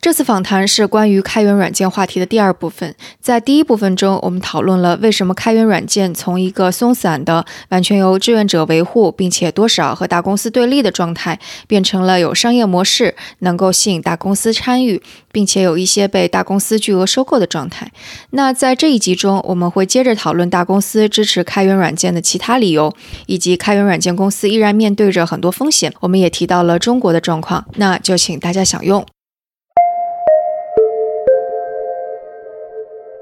这次访谈是关于开源软件话题的第二部分。在第一部分中，我们讨论了为什么开源软件从一个松散的、完全由志愿者维护，并且多少和大公司对立的状态，变成了有商业模式，能够吸引大公司参与，并且有一些被大公司巨额收购的状态。那在这一集中，我们会接着讨论大公司支持开源软件的其他理由，以及开源软件公司依然面对着很多风险。我们也提到了中国的状况，那就请大家享用。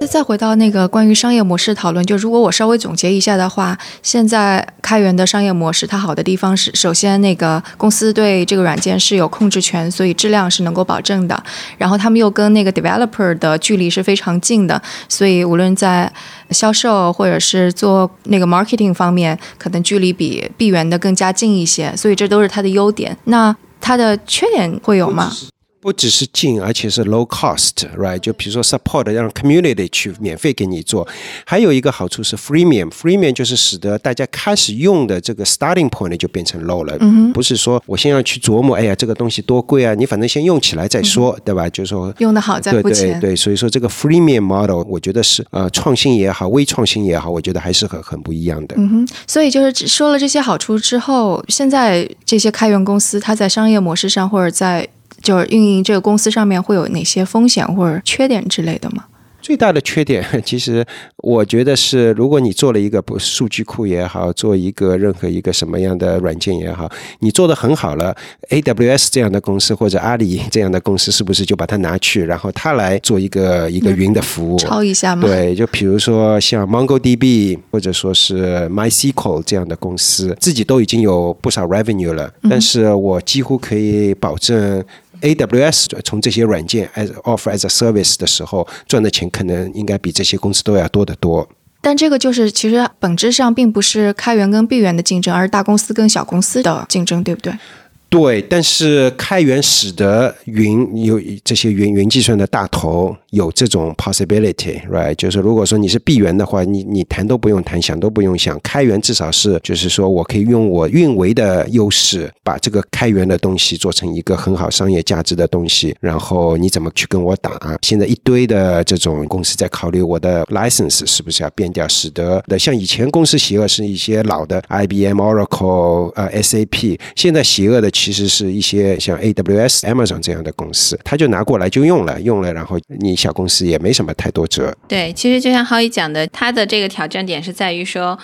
再回到那个关于商业模式讨论，就如果我稍微总结一下的话，现在开源的商业模式它好的地方是，首先那个公司对这个软件是有控制权，所以质量是能够保证的。然后他们又跟那个 developer 的距离是非常近的，所以无论在销售或者是做那个 marketing 方面，可能距离比闭源的更加近一些。所以这都是它的优点。那它的缺点会有吗？不只是近，而且是 low cost，right？就比如说 support 让 community 去免费给你做，还有一个好处是 freemium，freemium 就是使得大家开始用的这个 starting point 就变成 low 了，嗯不是说我先要去琢磨，哎呀这个东西多贵啊，你反正先用起来再说，对吧？就是说用的好再付钱，对，所以说这个 freemium model 我觉得是呃创新也好，微创新也好，我觉得还是很很不一样的。嗯哼，所以就是说了这些好处之后，现在这些开源公司它在商业模式上或者在就是运营这个公司上面会有哪些风险或者缺点之类的吗？最大的缺点，其实我觉得是，如果你做了一个不数据库也好，做一个任何一个什么样的软件也好，你做的很好了，AWS 这样的公司或者阿里这样的公司，是不是就把它拿去，然后他来做一个一个云的服务，抄一下吗？对，就比如说像 MongoDB 或者说是 MySQL 这样的公司，自己都已经有不少 revenue 了，但是我几乎可以保证。AWS 从这些软件 as offer as a service 的时候赚的钱，可能应该比这些公司都要多得多。但这个就是其实本质上并不是开源跟闭源的竞争，而是大公司跟小公司的竞争，对不对？对，但是开源使得云有这些云云计算的大头有这种 possibility，right？就是如果说你是闭源的话，你你谈都不用谈，想都不用想。开源至少是就是说我可以用我运维的优势，把这个开源的东西做成一个很好商业价值的东西。然后你怎么去跟我打？现在一堆的这种公司在考虑我的 license 是不是要变掉，使得的像以前公司邪恶是一些老的 IBM、Oracle、呃 SAP，现在邪恶的。其实是一些像 AWS、Amazon 这样的公司，他就拿过来就用了，用了，然后你小公司也没什么太多折。对，其实就像浩一讲的，他的这个挑战点是在于说。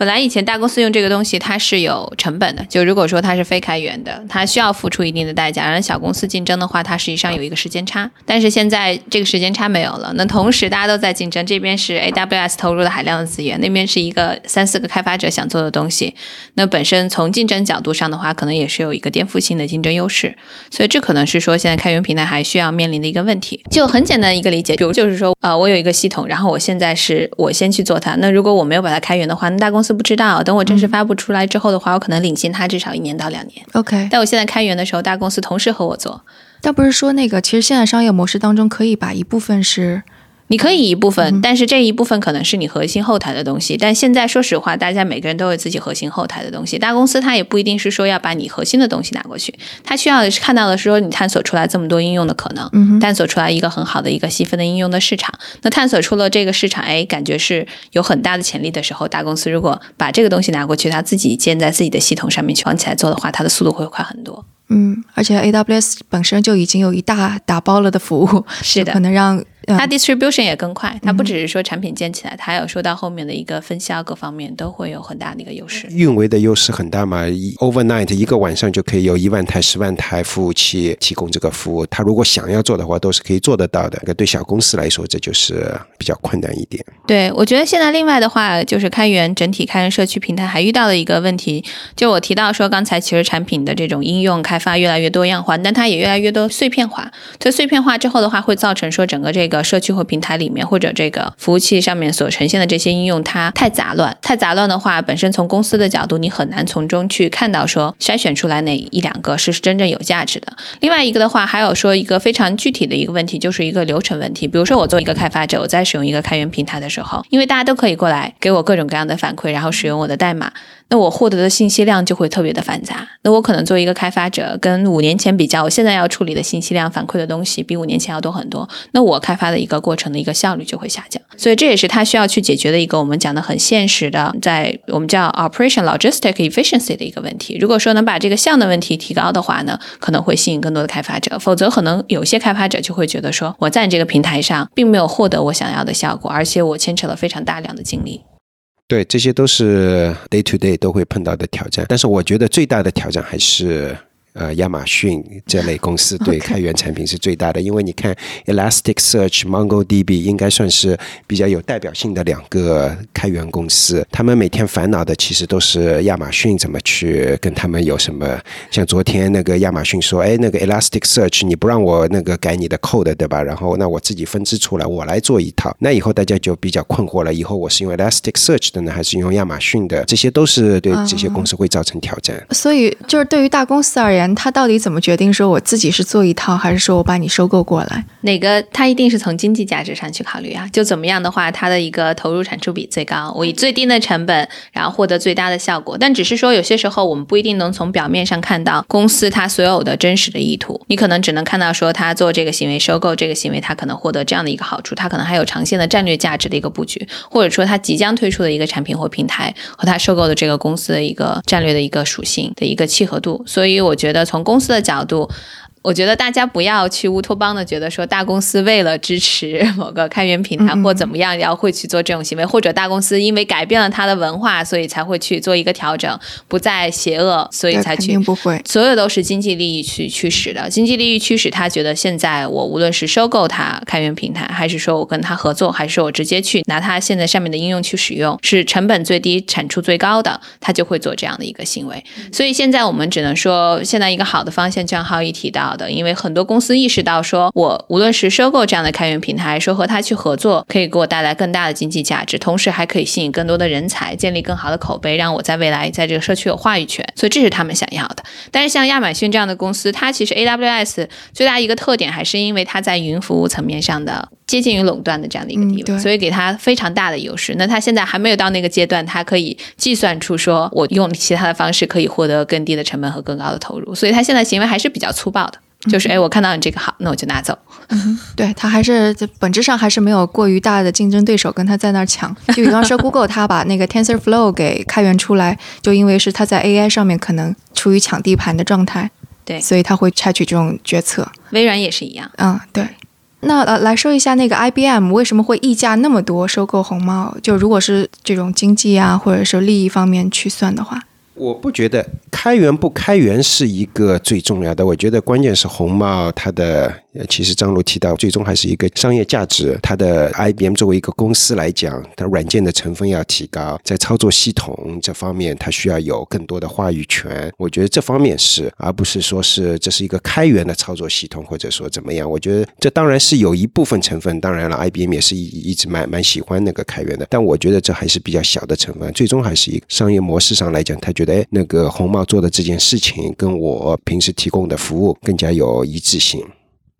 本来以前大公司用这个东西，它是有成本的。就如果说它是非开源的，它需要付出一定的代价。然后小公司竞争的话，它实际上有一个时间差。但是现在这个时间差没有了。那同时大家都在竞争，这边是 AWS 投入了海量的资源，那边是一个三四个开发者想做的东西。那本身从竞争角度上的话，可能也是有一个颠覆性的竞争优势。所以这可能是说现在开源平台还需要面临的一个问题。就很简单一个理解，比如就是说，呃，我有一个系统，然后我现在是我先去做它。那如果我没有把它开源的话，那大公司不知道。等我正式发布出来之后的话，我可能领先他至少一年到两年。OK，但我现在开源的时候，大公司同时和我做。但不是说那个，其实现在商业模式当中可以把一部分是。你可以一部分，但是这一部分可能是你核心后台的东西。但现在说实话，大家每个人都有自己核心后台的东西。大公司它也不一定是说要把你核心的东西拿过去，它需要的是看到的是说你探索出来这么多应用的可能，探索出来一个很好的一个细分的应用的市场。那探索出了这个市场，哎，感觉是有很大的潜力的时候，大公司如果把这个东西拿过去，它自己建在自己的系统上面去往起来做的话，它的速度会快很多。嗯，而且 AWS 本身就已经有一大打包了的服务，是的，可能让。它 distribution 也更快，它不只是说产品建起来，它还有说到后面的一个分销各方面都会有很大的一个优势。运维的优势很大嘛，overnight 一个晚上就可以有一万台、十万台服务器提供这个服务。他如果想要做的话，都是可以做得到的。对小公司来说，这就是比较困难一点。对，我觉得现在另外的话，就是开源整体开源社区平台还遇到了一个问题，就我提到说刚才其实产品的这种应用开发越来越多样化，但它也越来越多碎片化。所以碎片化之后的话，会造成说整个这个社区或平台里面，或者这个服务器上面所呈现的这些应用，它太杂乱。太杂乱的话，本身从公司的角度，你很难从中去看到说筛选出来哪一两个是真正有价值的。另外一个的话，还有说一个非常具体的一个问题，就是一个流程问题。比如说我做一个开发者，我在使用一个开源平台的时候，因为大家都可以过来给我各种各样的反馈，然后使用我的代码。那我获得的信息量就会特别的繁杂。那我可能作为一个开发者，跟五年前比较，我现在要处理的信息量、反馈的东西比五年前要多很多。那我开发的一个过程的一个效率就会下降。所以这也是他需要去解决的一个我们讲的很现实的，在我们叫 operation logistic efficiency 的一个问题。如果说能把这个项的问题提高的话呢，可能会吸引更多的开发者。否则，可能有些开发者就会觉得说，我在这个平台上并没有获得我想要的效果，而且我牵扯了非常大量的精力。对，这些都是 day to day 都会碰到的挑战，但是我觉得最大的挑战还是。呃，亚马逊这类公司对 开源产品是最大的，因为你看 Elasticsearch、MongoDB 应该算是比较有代表性的两个开源公司。他们每天烦恼的其实都是亚马逊怎么去跟他们有什么。像昨天那个亚马逊说：“哎，那个 Elasticsearch 你不让我那个改你的 code 对吧？然后那我自己分支出来，我来做一套。那以后大家就比较困惑了，以后我是用 Elasticsearch 的呢，还是用亚马逊的？这些都是对这些公司会造成挑战。所以，就是对于大公司而言。他到底怎么决定说我自己是做一套，还是说我把你收购过来？哪个他一定是从经济价值上去考虑啊？就怎么样的话，他的一个投入产出比最高，我以最低的成本，然后获得最大的效果。但只是说有些时候我们不一定能从表面上看到公司它所有的真实的意图，你可能只能看到说他做这个行为收购这个行为，他可能获得这样的一个好处，他可能还有长线的战略价值的一个布局，或者说他即将推出的一个产品或平台和他收购的这个公司的一个战略的一个属性的一个契合度。所以我觉。觉得从公司的角度。我觉得大家不要去乌托邦的觉得说大公司为了支持某个开源平台或怎么样，要会去做这种行为，或者大公司因为改变了它的文化，所以才会去做一个调整，不再邪恶，所以才去。不会，所有都是经济利益去驱使的。经济利益驱使他觉得现在我无论是收购它开源平台，还是说我跟他合作，还是说我直接去拿它现在上面的应用去使用，是成本最低、产出最高的，他就会做这样的一个行为。所以现在我们只能说，现在一个好的方向，就像浩一提到。的，因为很多公司意识到，说我无论是收购这样的开源平台，说和他去合作，可以给我带来更大的经济价值，同时还可以吸引更多的人才，建立更好的口碑，让我在未来在这个社区有话语权。所以这是他们想要的。但是像亚马逊这样的公司，它其实 AWS 最大一个特点还是因为它在云服务层面上的接近于垄断的这样的一个地位，所以给它非常大的优势。那它现在还没有到那个阶段，它可以计算出说我用其他的方式可以获得更低的成本和更高的投入，所以它现在行为还是比较粗暴的。就是哎，我看到你这个好，那我就拿走。对他还是本质上还是没有过于大的竞争对手跟他在那儿抢。就比方说，Google 他把那个 TensorFlow 给开源出来，就因为是他在 AI 上面可能处于抢地盘的状态，对，所以他会采取这种决策。微软也是一样。嗯，对。那呃，来说一下那个 IBM 为什么会溢价那么多收购红帽？就如果是这种经济啊，或者是利益方面去算的话。我不觉得开源不开源是一个最重要的，我觉得关键是红帽它的。呃其实张璐提到，最终还是一个商业价值。它的 IBM 作为一个公司来讲，它软件的成分要提高，在操作系统这方面，它需要有更多的话语权。我觉得这方面是，而不是说是这是一个开源的操作系统，或者说怎么样。我觉得这当然是有一部分成分。当然了，IBM 也是一一直蛮蛮喜欢那个开源的，但我觉得这还是比较小的成分。最终还是一个商业模式上来讲，他觉得哎，那个红帽做的这件事情跟我平时提供的服务更加有一致性。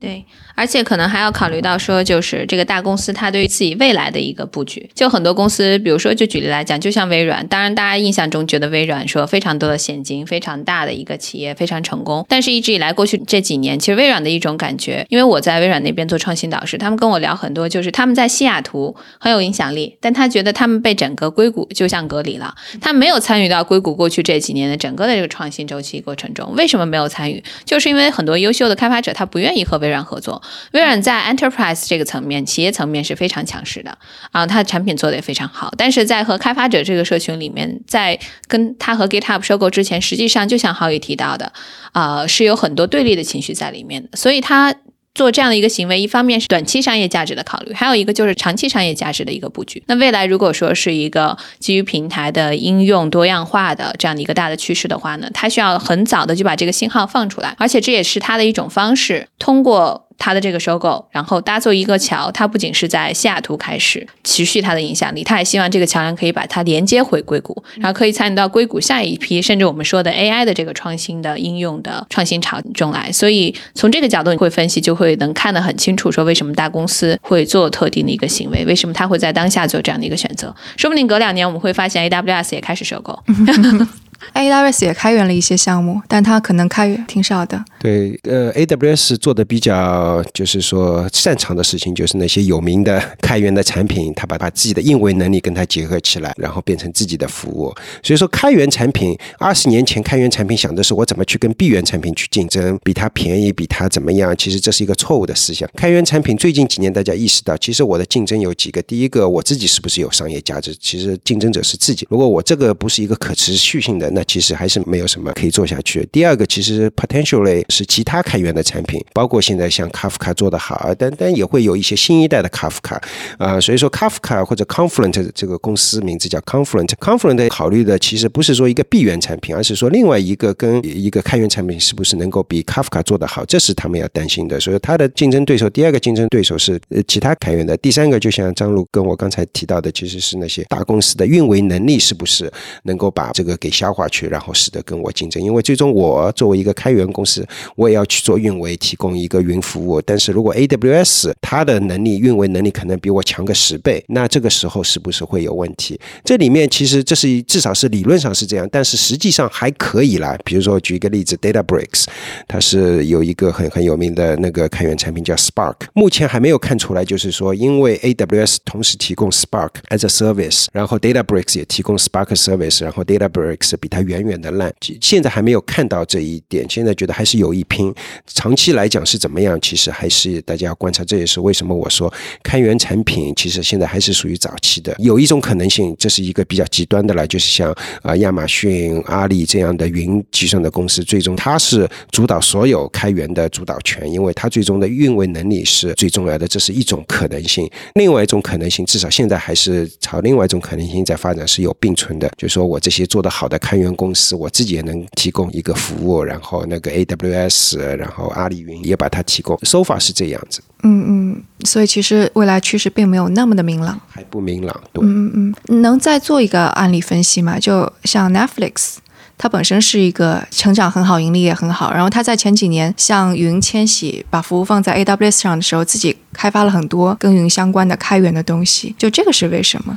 对。而且可能还要考虑到说，就是这个大公司它对于自己未来的一个布局。就很多公司，比如说就举例来讲，就像微软，当然大家印象中觉得微软说非常多的现金，非常大的一个企业，非常成功。但是一直以来过去这几年，其实微软的一种感觉，因为我在微软那边做创新导师，他们跟我聊很多，就是他们在西雅图很有影响力，但他觉得他们被整个硅谷就像隔离了，他没有参与到硅谷过去这几年的整个的这个创新周期过程中。为什么没有参与？就是因为很多优秀的开发者他不愿意和微微软合作。微软在 enterprise 这个层面，企业层面是非常强势的啊，它的产品做的也非常好。但是在和开发者这个社群里面，在跟他和 GitHub 收购之前，实际上就像浩宇提到的，啊，是有很多对立的情绪在里面的。所以它做这样的一个行为，一方面是短期商业价值的考虑，还有一个就是长期商业价值的一个布局。那未来如果说是一个基于平台的应用多样化的这样的一个大的趋势的话呢，它需要很早的就把这个信号放出来，而且这也是它的一种方式，通过。它的这个收购，然后搭做一个桥，它不仅是在西雅图开始持续它的影响力，它也希望这个桥梁可以把它连接回硅谷，然后可以参与到硅谷下一批，甚至我们说的 AI 的这个创新的应用的创新潮中来。所以从这个角度你会分析，就会能看得很清楚，说为什么大公司会做特定的一个行为，为什么他会在当下做这样的一个选择，说不定隔两年我们会发现 AWS 也开始收购。AWS 也开源了一些项目，但它可能开源挺少的。对，呃，AWS 做的比较就是说擅长的事情，就是那些有名的开源的产品，它把把自己的运维能力跟它结合起来，然后变成自己的服务。所以说，开源产品二十年前开源产品想的是我怎么去跟闭源产品去竞争，比它便宜，比它怎么样？其实这是一个错误的思想。开源产品最近几年大家意识到，其实我的竞争有几个，第一个我自己是不是有商业价值？其实竞争者是自己。如果我这个不是一个可持续性的，那其实还是没有什么可以做下去。第二个，其实 potentially 是其他开源的产品，包括现在像 Kafka 做得好，但但也会有一些新一代的 Kafka 啊。所以说 Kafka 或者 Confluent 这个公司名字叫 Confluent，Confluent 考虑的其实不是说一个闭源产品，而是说另外一个跟一个开源产品是不是能够比 Kafka 做得好，这是他们要担心的。所以它的竞争对手，第二个竞争对手是其他开源的，第三个就像张璐跟我刚才提到的，其实是那些大公司的运维能力是不是能够把这个给消化化去，然后使得跟我竞争。因为最终我作为一个开源公司，我也要去做运维，提供一个云服务。但是如果 AWS 它的能力运维能力可能比我强个十倍，那这个时候是不是会有问题？这里面其实这是至少是理论上是这样，但是实际上还可以啦。比如说举一个例子，DataBricks 它是有一个很很有名的那个开源产品叫 Spark，目前还没有看出来，就是说因为 AWS 同时提供 Spark as a service，然后 DataBricks 也提供 Spark service，然后 DataBricks 比它远远的烂，现在还没有看到这一点。现在觉得还是有一拼，长期来讲是怎么样？其实还是大家要观察。这也是为什么我说开源产品其实现在还是属于早期的。有一种可能性，这是一个比较极端的了，就是像啊亚马逊、阿里这样的云计算的公司，最终它是主导所有开源的主导权，因为它最终的运维能力是最重要的，这是一种可能性。另外一种可能性，至少现在还是朝另外一种可能性在发展，是有并存的。就是说我这些做得好的开公司，我自己也能提供一个服务，然后那个 AWS，然后阿里云也把它提供。so far 是这样子，嗯嗯，所以其实未来趋势并没有那么的明朗。还不明朗。对，嗯嗯，能再做一个案例分析吗？就像 Netflix，它本身是一个成长很好、盈利也很好，然后它在前几年向云迁徙，把服务放在 AWS 上的时候，自己开发了很多跟云相关的开源的东西。就这个是为什么？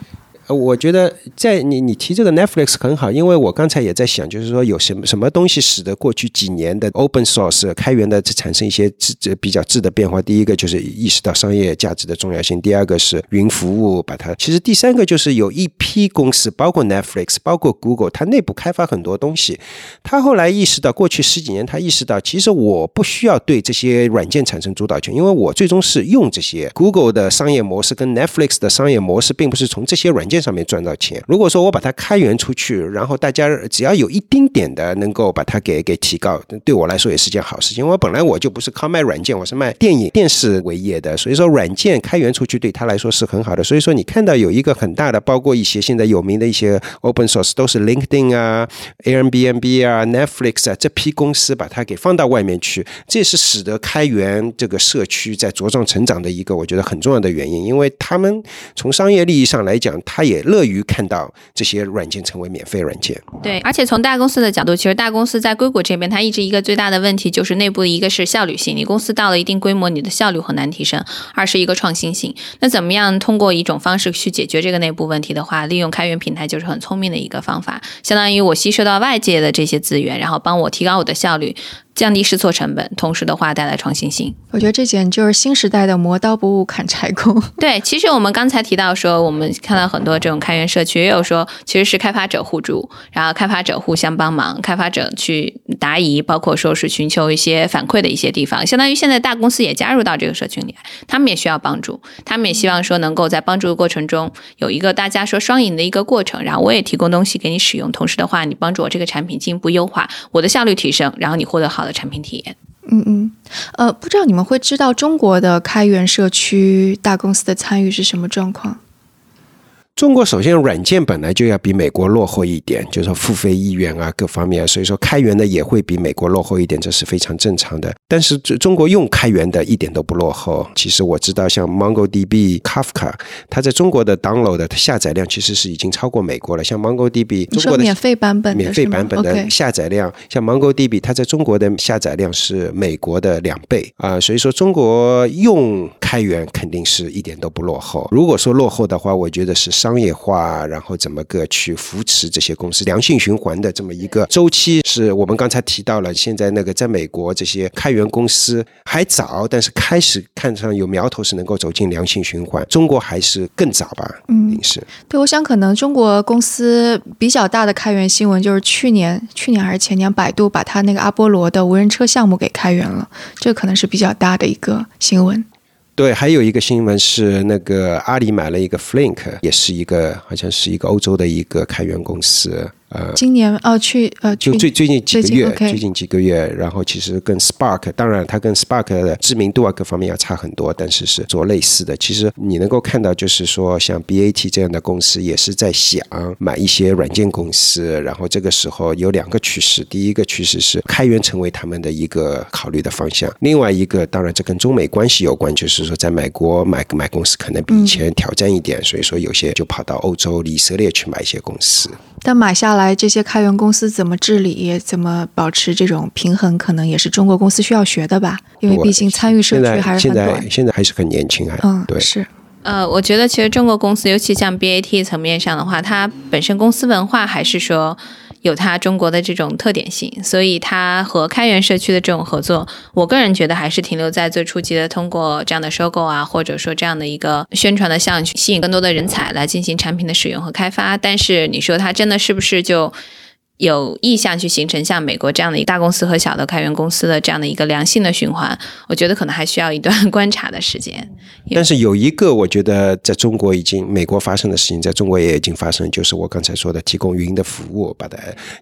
我觉得在你你提这个 Netflix 很好，因为我刚才也在想，就是说有什么什么东西使得过去几年的 open source 开源的产生一些质这比较质的变化。第一个就是意识到商业价值的重要性，第二个是云服务把它，其实第三个就是有一批公司，包括 Netflix，包括 Google，它内部开发很多东西。他后来意识到，过去十几年他意识到，其实我不需要对这些软件产生主导权，因为我最终是用这些 Google 的商业模式跟 Netflix 的商业模式，并不是从这些软件上面赚到钱。如果说我把它开源出去，然后大家只要有一丁点的能够把它给给提高，对我来说也是件好事情。我本来我就不是靠卖软件，我是卖电影电视为业的，所以说软件开源出去对他来说是很好的。所以说你看到有一个很大的，包括一些现在有名的一些 open source 都是 LinkedIn 啊、Airbnb 啊、Netflix 啊这批公司把它给放到外面去，这是使得开源这个社区在茁壮成长的一个我觉得很重要的原因，因为他们从商业利益上来讲，他也乐于看到这些软件成为免费软件。对，而且从大公司的角度，其实大公司在硅谷这边，它一直一个最大的问题就是内部的一个是效率性，你公司到了一定规模，你的效率很难提升；二是一个创新性。那怎么样通过一种方式去解决这个内部问题的话，利用开源平台就是很聪明的一个方法，相当于我吸收到外界的这些资源，然后帮我提高我的效率。降低试错成本，同时的话带来创新性。我觉得这简直就是新时代的磨刀不误砍柴工。对，其实我们刚才提到说，我们看到很多这种开源社区，也有说其实是开发者互助，然后开发者互相帮忙，开发者去答疑，包括说是寻求一些反馈的一些地方。相当于现在大公司也加入到这个社群里，他们也需要帮助，他们也希望说能够在帮助的过程中有一个大家说双赢的一个过程。然后我也提供东西给你使用，同时的话你帮助我这个产品进一步优化，我的效率提升，然后你获得好的产品体验。嗯嗯，呃，不知道你们会知道中国的开源社区大公司的参与是什么状况？中国首先软件本来就要比美国落后一点，就是说付费意愿啊各方面，所以说开源的也会比美国落后一点，这是非常正常的。但是中国用开源的一点都不落后。其实我知道，像 MongoDB、Kafka，它在中国的 download 的下载量其实是已经超过美国了。像 MongoDB，中国的免费版本，免费版本的下载量，像 MongoDB，它在中国的下载量是美国的两倍啊。所以说中国用开源肯定是一点都不落后。如果说落后的话，我觉得是商业化，然后怎么个去扶持这些公司良性循环的这么一个周期，是我们刚才提到了。现在那个在美国这些开源公司还早，但是开始看上有苗头是能够走进良性循环。中国还是更早吧？嗯，是。对，我想可能中国公司比较大的开源新闻就是去年，去年还是前年，百度把它那个阿波罗的无人车项目给开源了，这可能是比较大的一个新闻。对，还有一个新闻是那个阿里买了一个 Flink，也是一个好像是一个欧洲的一个开源公司。呃，今年哦，去呃，就最最近几个月，最近几个月，然后其实跟 Spark，当然它跟 Spark 的知名度啊各方面要差很多，但是是做类似的。其实你能够看到，就是说像 BAT 这样的公司也是在想买一些软件公司，然后这个时候有两个趋势，第一个趋势是开源成为他们的一个考虑的方向，另外一个当然这跟中美关系有关，就是说在美国买买公司可能比以前挑战一点，所以说有些就跑到欧洲、以色列去买一些公司。但买下来这些开源公司怎么治理，怎么保持这种平衡，可能也是中国公司需要学的吧？因为毕竟参与社区还是很短。现在现在还是很年轻啊。嗯，对，是。呃，我觉得其实中国公司，尤其像 BAT 层面上的话，它本身公司文化还是说。有它中国的这种特点性，所以它和开源社区的这种合作，我个人觉得还是停留在最初级的，通过这样的收购啊，或者说这样的一个宣传的项目，去吸引更多的人才来进行产品的使用和开发。但是你说它真的是不是就？有意向去形成像美国这样的一大公司和小的开源公司的这样的一个良性的循环，我觉得可能还需要一段 观察的时间。但是有一个，我觉得在中国已经美国发生的事情，在中国也已经发生，就是我刚才说的提供云的服务，把它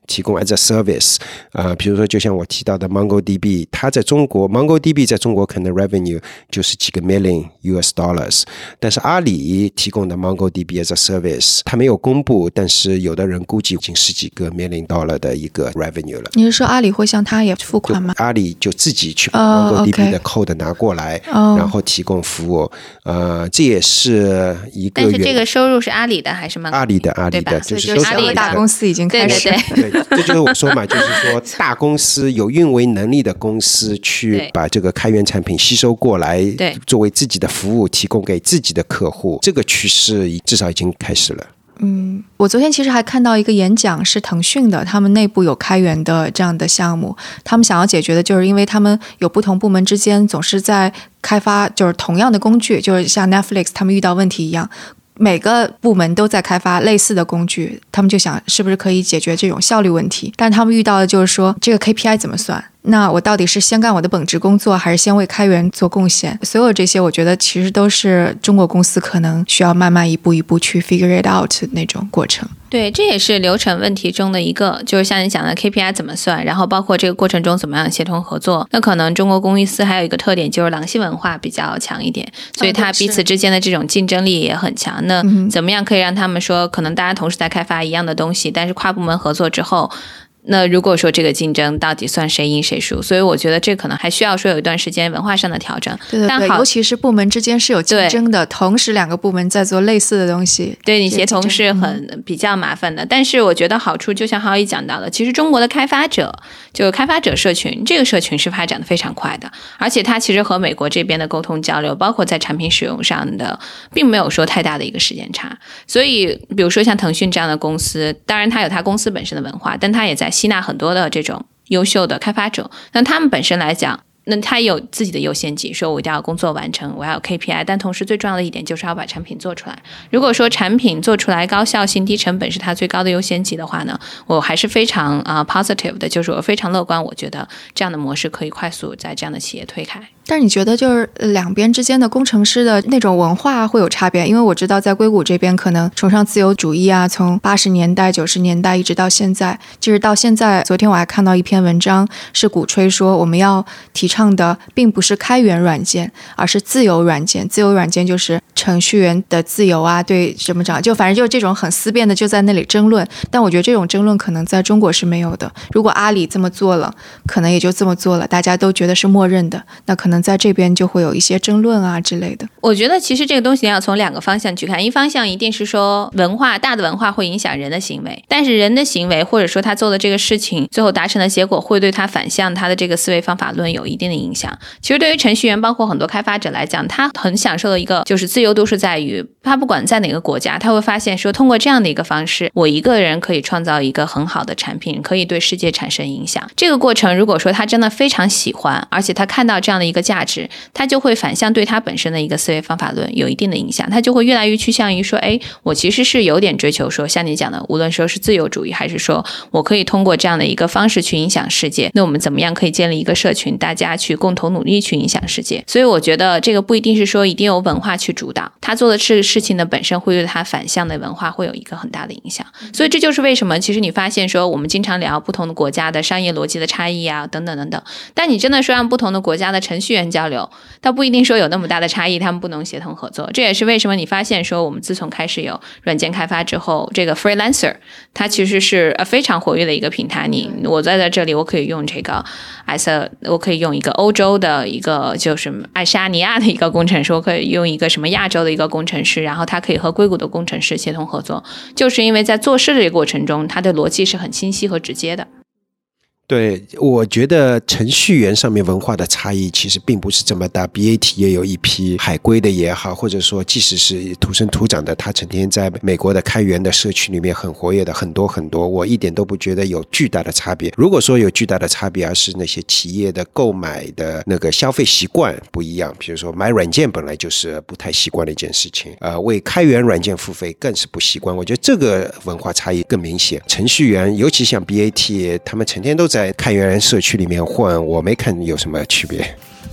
提供 as a service 啊，比如说就像我提到的 MongoDB，它在中国 MongoDB 在中国可能 revenue 就是几个 million US dollars，但是阿里提供的 MongoDB as a service，它没有公布，但是有的人估计已经十几个 million。到了的一个 revenue 了。你是说阿里会向他也付款吗？阿里就自己去把 MongoDB 的 code 拿过来，然后提供服务。呃，这也是一个。但是这个收入是阿里的还是吗？阿里的，阿里的，就是阿里大公司已经开始。对对对，这就是我说嘛，就是说 大公司有运维能力的公司去把这个开源产品吸收过来，对，作为自己的服务提供给自己的客户，这个趋势至少已经开始了。嗯，我昨天其实还看到一个演讲，是腾讯的，他们内部有开源的这样的项目，他们想要解决的就是，因为他们有不同部门之间总是在开发，就是同样的工具，就是像 Netflix 他们遇到问题一样，每个部门都在开发类似的工具，他们就想是不是可以解决这种效率问题，但他们遇到的就是说这个 KPI 怎么算？那我到底是先干我的本职工作，还是先为开源做贡献？所有这些，我觉得其实都是中国公司可能需要慢慢一步一步去 figure it out 那种过程。对，这也是流程问题中的一个，就是像你讲的 KPI 怎么算，然后包括这个过程中怎么样协同合作。那可能中国公益司还有一个特点，就是狼性文化比较强一点，所以它彼此之间的这种竞争力也很强。那怎么样可以让他们说，可能大家同时在开发一样的东西，但是跨部门合作之后？那如果说这个竞争到底算谁赢谁输？所以我觉得这可能还需要说有一段时间文化上的调整。对对对，尤其是部门之间是有竞争的，同时两个部门在做类似的东西，对你协同是很比较麻烦的。但是我觉得好处就像浩一讲到的，其实中国的开发者就开发者社群，这个社群是发展的非常快的，而且它其实和美国这边的沟通交流，包括在产品使用上的，并没有说太大的一个时间差。所以比如说像腾讯这样的公司，当然它有它公司本身的文化，但它也在。吸纳很多的这种优秀的开发者，那他们本身来讲。那他有自己的优先级，说我一定要工作完成，我要有 KPI，但同时最重要的一点就是要把产品做出来。如果说产品做出来高效性、低成本是他最高的优先级的话呢，我还是非常啊 positive 的，就是我非常乐观，我觉得这样的模式可以快速在这样的企业推开。但是你觉得就是两边之间的工程师的那种文化会有差别？因为我知道在硅谷这边可能崇尚自由主义啊，从八十年代、九十年代一直到现在，就是到现在，昨天我还看到一篇文章是鼓吹说我们要提倡。的并不是开源软件，而是自由软件。自由软件就是程序员的自由啊，对什么长，就反正就这种很思辨的，就在那里争论。但我觉得这种争论可能在中国是没有的。如果阿里这么做了，可能也就这么做了，大家都觉得是默认的。那可能在这边就会有一些争论啊之类的。我觉得其实这个东西要从两个方向去看，一方向一定是说文化大的文化会影响人的行为，但是人的行为或者说他做的这个事情，最后达成的结果会对他反向他的这个思维方法论有一定的影响。其实对于程序员，包括很多开发者来讲，他很享受的一个就是自由度是在于，他不管在哪个国家，他会发现说，通过这样的一个方式，我一个人可以创造一个很好的产品，可以对世界产生影响。这个过程，如果说他真的非常喜欢，而且他看到这样的一个价值，他就会反向对他本身的一个思维方法论有一定的影响，他就会越来越趋向于说，哎，我其实是有点追求说，像你讲的，无论说是自由主义，还是说我可以通过这样的一个方式去影响世界，那我们怎么样可以建立一个社群，大家去共同努力去影响世界？所以我觉得这个不一定是说一定由文化去主导，他做的事事情的本身会对他反向的文化会有一个很大的影响。所以这就是为什么，其实你发现说我们经常聊不同的国家的商业逻辑的差异啊，等等等等。但你真的说让不同的国家的程序资源交流，倒不一定说有那么大的差异，他们不能协同合作。这也是为什么你发现说我们自从开始有软件开发之后，这个 freelancer 它其实是呃非常活跃的一个平台。你我在在这里，我可以用这个 as 我可以用一个欧洲的一个就是爱沙尼亚的一个工程师，我可以用一个什么亚洲的一个工程师，然后他可以和硅谷的工程师协同合作，就是因为在做事的这个过程中，它的逻辑是很清晰和直接的。对，我觉得程序员上面文化的差异其实并不是这么大。BAT 也有一批海归的也好，或者说即使是土生土长的，他成天在美国的开源的社区里面很活跃的很多很多，我一点都不觉得有巨大的差别。如果说有巨大的差别，而是那些企业的购买的那个消费习惯不一样，比如说买软件本来就是不太习惯的一件事情，呃，为开源软件付费更是不习惯。我觉得这个文化差异更明显。程序员，尤其像 BAT，他们成天都在。在开源社区里面混，我没看有什么区别。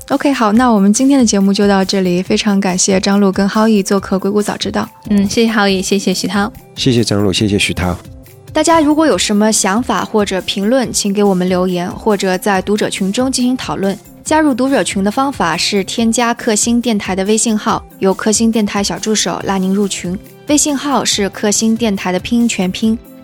OK，好，那我们今天的节目就到这里，非常感谢张璐跟浩毅做客《硅谷早知道》。嗯，谢谢浩毅，谢谢徐涛，谢谢张璐，谢谢徐涛。大家如果有什么想法或者评论，请给我们留言，或者在读者群中进行讨论。加入读者群的方法是添加克星电台的微信号，由克星电台小助手拉您入群。微信号是克星电台的拼音全拼。